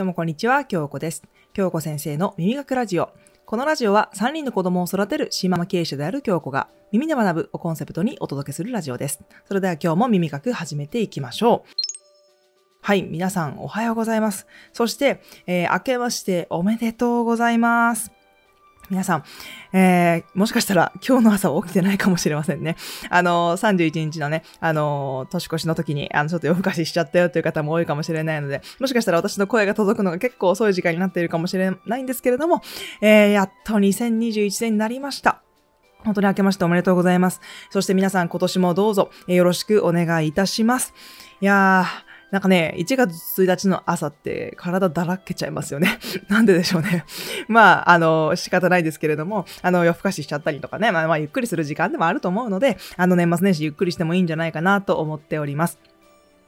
どうもこんにちは、京子です。京子先生の耳学ラジオ。このラジオは3人の子供を育てるシーママ経営者である京子が耳で学ぶをコンセプトにお届けするラジオです。それでは今日も耳学始めていきましょう。はい、皆さんおはようございます。そして、えー、明けましておめでとうございます。皆さん、えー、もしかしたら今日の朝起きてないかもしれませんね。あの、31日のね、あの、年越しの時に、あの、ちょっと夜更かししちゃったよという方も多いかもしれないので、もしかしたら私の声が届くのが結構遅い時間になっているかもしれないんですけれども、えー、やっと2021年になりました。本当に明けましておめでとうございます。そして皆さん今年もどうぞよろしくお願いいたします。いやー、なんかね、1月1日の朝って体だらけちゃいますよね。なんででしょうね。まあ、あの、仕方ないですけれども、あの、夜更かししちゃったりとかね、まあ、まあ、ゆっくりする時間でもあると思うので、あの、年末年始ゆっくりしてもいいんじゃないかなと思っております。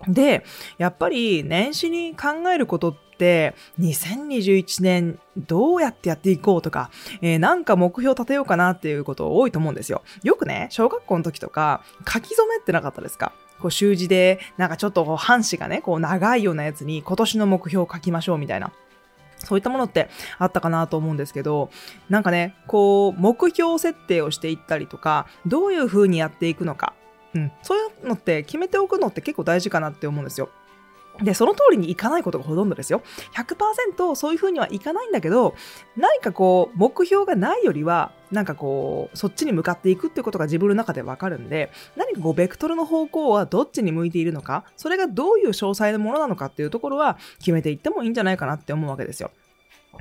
で、やっぱり年始に考えることっ、2021年どうやってやっていこうとか、えー、なんか目標立てようかなっていうこと多いと思うんですよ。よくね、小学校の時とか、書き初めってなかったですか？こう習字で、なんかちょっと半紙がね、こう長いようなやつに今年の目標を書きましょうみたいな。そういったものってあったかなと思うんですけど、なんかね、こう、目標設定をしていったりとか、どういう風にやっていくのか、うん、そういうのって決めておくのって結構大事かなって思うんですよ。で、その通りにいかないことがほとんどですよ。100%そういう風にはいかないんだけど、何かこう、目標がないよりは、なんかこう、そっちに向かっていくっていうことが自分の中でわかるんで、何かこう、ベクトルの方向はどっちに向いているのか、それがどういう詳細なものなのかっていうところは決めていってもいいんじゃないかなって思うわけですよ。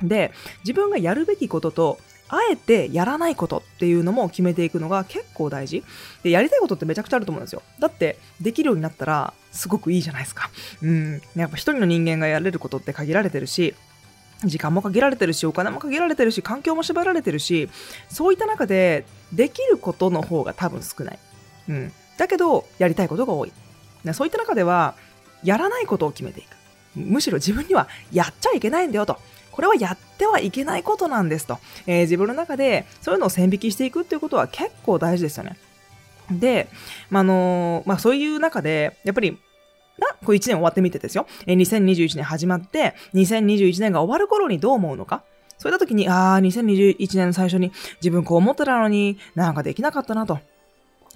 で、自分がやるべきことと、あえてやらないことっていうのも決めていくのが結構大事。で、やりたいことってめちゃくちゃあると思うんですよ。だって、できるようになったら、すごくいいじゃないですか。うん。やっぱ一人の人間がやれることって限られてるし、時間も限られてるし、お金も限られてるし、環境も縛られてるし、そういった中で、できることの方が多分少ない。うん。だけど、やりたいことが多い。そういった中では、やらないことを決めていく。むしろ自分にはやっちゃいけないんだよと。これはやってはいけないことなんですと、えー、自分の中でそういうのを線引きしていくっていうことは結構大事ですよね。で、まあのまあ、そういう中で、やっぱり、な、こう1年終わってみてですよ。え、2021年始まって、2021年が終わる頃にどう思うのか。そういった時に、ああ、2021年の最初に自分こう思ってたのになんかできなかったなと。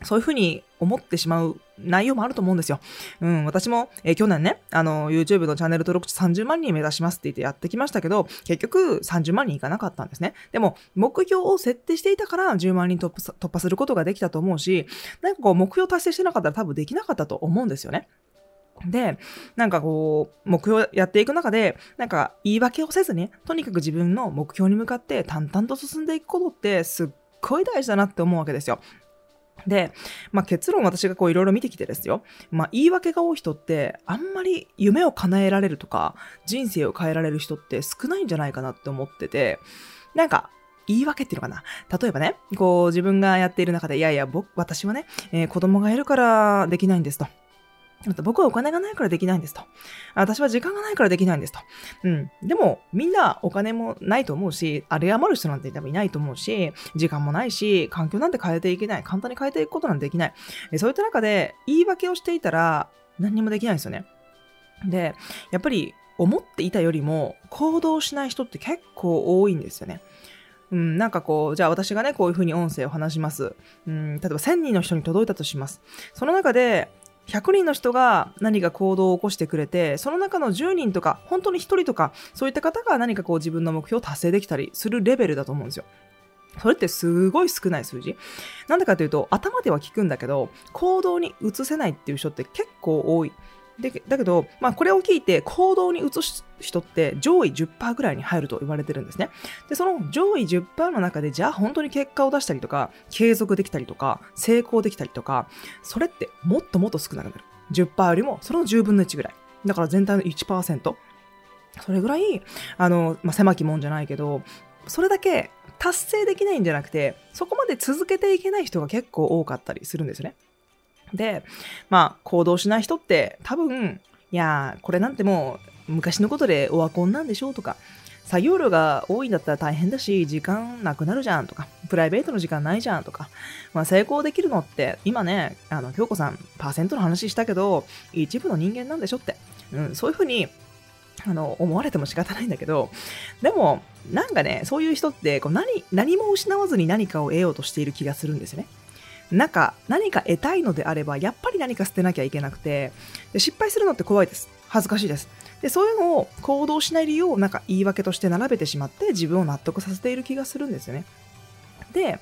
そういうふうに思ってしまう内容もあると思うんですよ。うん、私も、えー、去年ね、あの、YouTube のチャンネル登録者30万人目指しますって言ってやってきましたけど、結局30万人いかなかったんですね。でも、目標を設定していたから10万人突破突破することができたと思うし、なんかこう、目標達成してなかったら多分できなかったと思うんですよね。で、なんかこう、目標やっていく中で、なんか言い訳をせずに、とにかく自分の目標に向かって淡々と進んでいくことってすっごい大事だなって思うわけですよ。で、まあ、結論私がこういろいろ見てきてですよ。まあ、言い訳が多い人って、あんまり夢を叶えられるとか、人生を変えられる人って少ないんじゃないかなって思ってて、なんか、言い訳っていうのかな例えばね、こう自分がやっている中で、いやいや、僕、私はね、えー、子供がいるからできないんですと。僕はお金がないからできないんですと。私は時間がないからできないんですと。うん。でも、みんなお金もないと思うし、あれ余る人なんて多分いないと思うし、時間もないし、環境なんて変えていけない。簡単に変えていくことなんてできない。そういった中で、言い訳をしていたら、何にもできないんですよね。で、やっぱり、思っていたよりも、行動しない人って結構多いんですよね。うん、なんかこう、じゃあ私がね、こういうふうに音声を話します。うん、例えば1000人の人に届いたとします。その中で、100人の人が何か行動を起こしてくれて、その中の10人とか、本当に1人とか、そういった方が何かこう自分の目標を達成できたりするレベルだと思うんですよ。それってすごい少ない数字。なんでかというと、頭では聞くんだけど、行動に移せないっていう人って結構多い。でだけど、まあ、これを聞いて行動に移す人って上位10%ぐらいに入ると言われてるんですね。で、その上位10%の中で、じゃあ本当に結果を出したりとか、継続できたりとか、成功できたりとか、それってもっともっと少なくなる。10%よりもその10分の1ぐらい。だから全体の1%。それぐらい、あの、まあ、狭きもんじゃないけど、それだけ達成できないんじゃなくて、そこまで続けていけない人が結構多かったりするんですね。で、まあ、行動しない人って多分、いやこれなんてもう昔のことでオワコンなんでしょうとか、作業量が多いんだったら大変だし、時間なくなるじゃんとか、プライベートの時間ないじゃんとか、まあ、成功できるのって、今ね、あの、京子さん、パーセントの話したけど、一部の人間なんでしょって、うん、そういうふうにあの、思われても仕方ないんだけど、でも、なんかね、そういう人って、こう何、何も失わずに何かを得ようとしている気がするんですよね。なんか、何か得たいのであれば、やっぱり何か捨てなきゃいけなくて、で失敗するのって怖いです。恥ずかしいです。で、そういうのを行動しない理由をなんか言い訳として並べてしまって自分を納得させている気がするんですよね。で、で、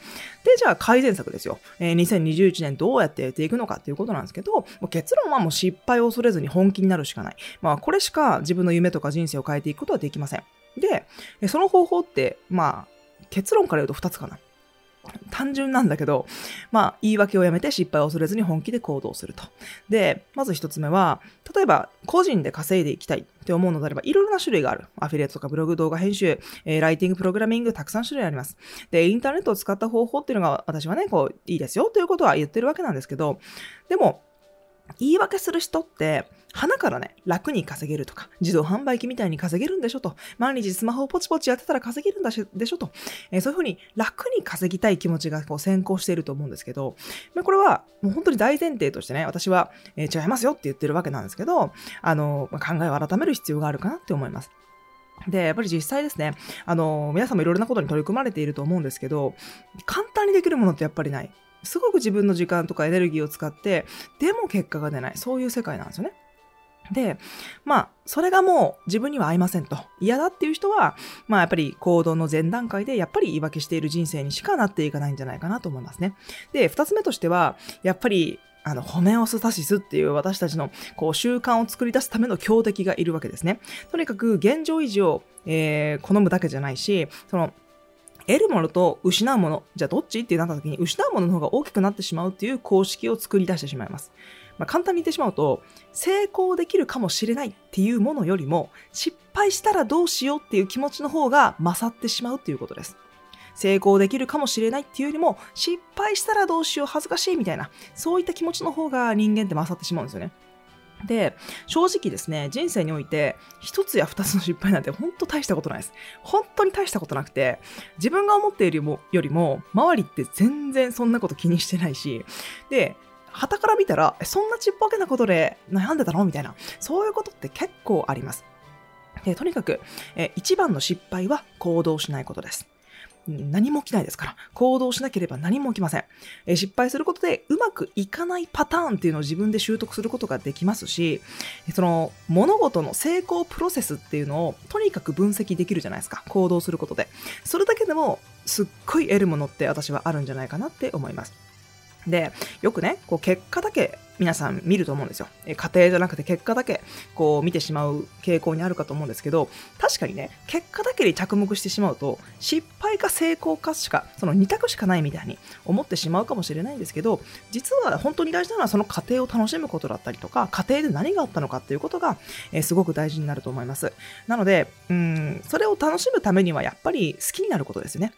じゃあ改善策ですよ。えー、2021年どうやってやっていくのかっていうことなんですけど、結論はもう失敗を恐れずに本気になるしかない。まあ、これしか自分の夢とか人生を変えていくことはできません。で、その方法って、まあ、結論から言うと2つかな。単純なんだけど、まあ、言い訳をやめて失敗を恐れずに本気で行動すると。で、まず一つ目は、例えば、個人で稼いでいきたいって思うのであれば、いろいろな種類がある。アフィリエイトとかブログ、動画編集、えー、ライティング、プログラミング、たくさん種類あります。で、インターネットを使った方法っていうのが私はね、こう、いいですよということは言ってるわけなんですけど、でも、言い訳する人って、花からね、楽に稼げるとか、自動販売機みたいに稼げるんでしょと、毎日スマホをポチポチやってたら稼げるんだしでしょと、えー、そういうふうに楽に稼ぎたい気持ちがこう先行していると思うんですけど、まあ、これはもう本当に大前提としてね、私は、えー、違いますよって言ってるわけなんですけど、あの、まあ、考えを改める必要があるかなって思います。で、やっぱり実際ですね、あの、皆さんもいろいろなことに取り組まれていると思うんですけど、簡単にできるものってやっぱりない。すごく自分の時間とかエネルギーを使って、でも結果が出ない。そういう世界なんですよね。で、まあ、それがもう自分には合いませんと。嫌だっていう人は、まあやっぱり行動の前段階でやっぱり言い訳している人生にしかなっていかないんじゃないかなと思いますね。で、二つ目としては、やっぱりあの、ホメオスタシスっていう私たちの、こう、習慣を作り出すための強敵がいるわけですね。とにかく、現状維持を、えー、好むだけじゃないし、その、得るものと失うもの、じゃあどっち？ってなった時に、失うものの方が大きくなってしまうっていう公式を作り出してしまいます。まあ、簡単に言ってしまうと、成功できるかもしれないっていうものよりも、失敗したらどうしようっていう気持ちの方が勝ってしまうっていうことです。成功できるかもしれないっていうよりも、失敗したらどうしよう、恥ずかしいみたいな、そういった気持ちの方が人間って勝ってしまうんですよね。で、正直ですね、人生において、一つや二つの失敗なんて本当大したことないです。本当に大したことなくて、自分が思っているよりも、周りって全然そんなこと気にしてないし、で、旗から見たら、そんなちっぽけなことで悩んでたのみたいな。そういうことって結構あります。でとにかく、え一番の失敗は行動しないことです。何も起きないですから、行動しなければ何も起きません。え失敗することでうまくいかないパターンっていうのを自分で習得することができますし、その物事の成功プロセスっていうのをとにかく分析できるじゃないですか。行動することで。それだけでもすっごい得るものって私はあるんじゃないかなって思います。で、よくね、こう結果だけ皆さん見ると思うんですよ。え家庭じゃなくて結果だけこう見てしまう傾向にあるかと思うんですけど、確かにね、結果だけに着目してしまうと、失敗か成功かしか、その2択しかないみたいに思ってしまうかもしれないんですけど、実は本当に大事なのはその過程を楽しむことだったりとか、家庭で何があったのかっていうことが、え、すごく大事になると思います。なので、うん、それを楽しむためにはやっぱり好きになることですよね。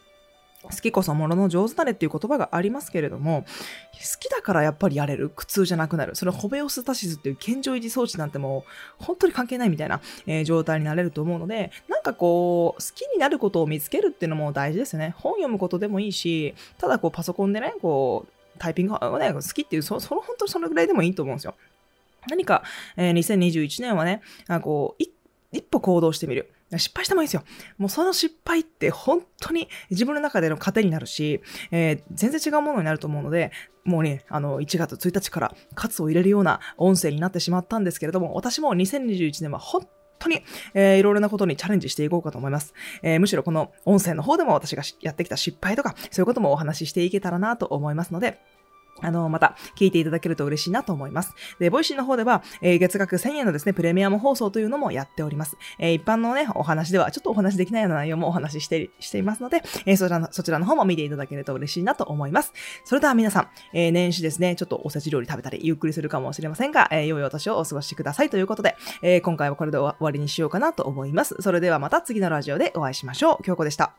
好きこそものの上手なれっていう言葉がありますけれども、好きだからやっぱりやれる。苦痛じゃなくなる。それホベオスタシスっていう健常維持装置なんてもう本当に関係ないみたいな、えー、状態になれると思うので、なんかこう、好きになることを見つけるっていうのも大事ですね。本読むことでもいいし、ただこうパソコンでね、こう、タイピングをね、好きっていう、そその本当にそのぐらいでもいいと思うんですよ。何か、えー、2021年はね、あこう、一歩行動してみる。失敗してもいいですよ。もうその失敗って本当に自分の中での糧になるし、えー、全然違うものになると思うので、もうね、あの、1月1日から喝を入れるような音声になってしまったんですけれども、私も2021年は本当に、えー、いろいろなことにチャレンジしていこうかと思います。えー、むしろこの音声の方でも私がやってきた失敗とか、そういうこともお話ししていけたらなと思いますので、あの、また聞いていただけると嬉しいなと思います。で、ボイシーの方では、えー、月額1000円のですね、プレミアム放送というのもやっております。えー、一般のね、お話ではちょっとお話できないような内容もお話しして、していますので、えー、そちらの、そちらの方も見ていただけると嬉しいなと思います。それでは皆さん、え年始ですね、ちょっとおせち料理食べたり、ゆっくりするかもしれませんが、え良いお年をお過ごしくださいということで、え今回はこれで終わりにしようかなと思います。それではまた次のラジオでお会いしましょう。京子でした。